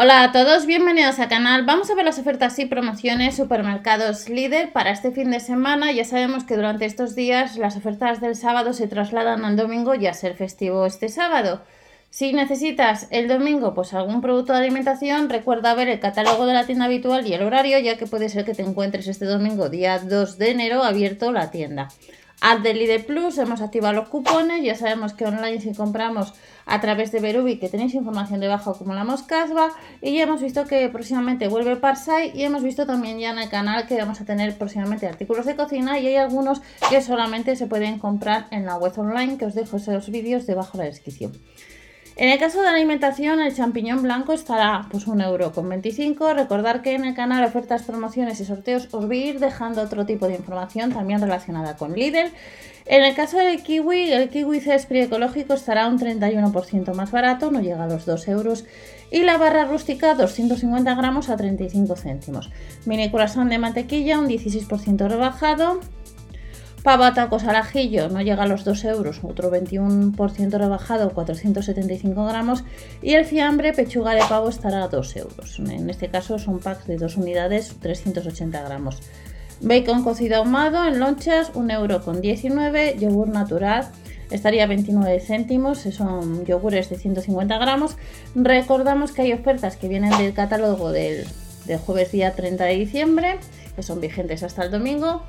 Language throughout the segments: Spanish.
Hola a todos, bienvenidos al canal. Vamos a ver las ofertas y promociones supermercados líder para este fin de semana. Ya sabemos que durante estos días las ofertas del sábado se trasladan al domingo y a ser festivo este sábado. Si necesitas el domingo pues algún producto de alimentación, recuerda ver el catálogo de la tienda habitual y el horario, ya que puede ser que te encuentres este domingo, día 2 de enero, abierto la tienda. Al de Lidl Plus hemos activado los cupones, ya sabemos que online si compramos a través de Berubi que tenéis información debajo como la moscasba y ya hemos visto que próximamente vuelve Parsai y hemos visto también ya en el canal que vamos a tener próximamente artículos de cocina y hay algunos que solamente se pueden comprar en la web online que os dejo esos vídeos debajo de la descripción. En el caso de la alimentación, el champiñón blanco estará pues un euro con 25. Recordar que en el canal ofertas, promociones y sorteos os voy a ir dejando otro tipo de información también relacionada con Lidl. En el caso del kiwi, el kiwi Cespri ecológico estará un 31% más barato, no llega a los 2 euros. Y la barra rústica 250 gramos a 35 céntimos. Mini corazón de mantequilla un 16% rebajado. Pava tacos al ajillo no llega a los 2 euros, otro 21% rebajado, 475 gramos. Y el fiambre pechuga de pavo estará a 2 euros. En este caso son packs de 2 unidades, 380 gramos. Bacon cocido ahumado en lonchas, 1 euro con 19. Yogur natural estaría 29 céntimos, son yogures de 150 gramos. Recordamos que hay ofertas que vienen del catálogo del, del jueves día 30 de diciembre, que son vigentes hasta el domingo.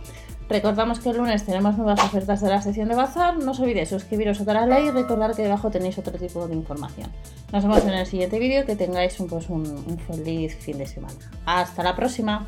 Recordamos que el lunes tenemos nuevas ofertas de la sección de bazar. No os olvidéis suscribiros a la ley y recordar que debajo tenéis otro tipo de información. Nos vemos en el siguiente vídeo. Que tengáis un, pues, un feliz fin de semana. Hasta la próxima.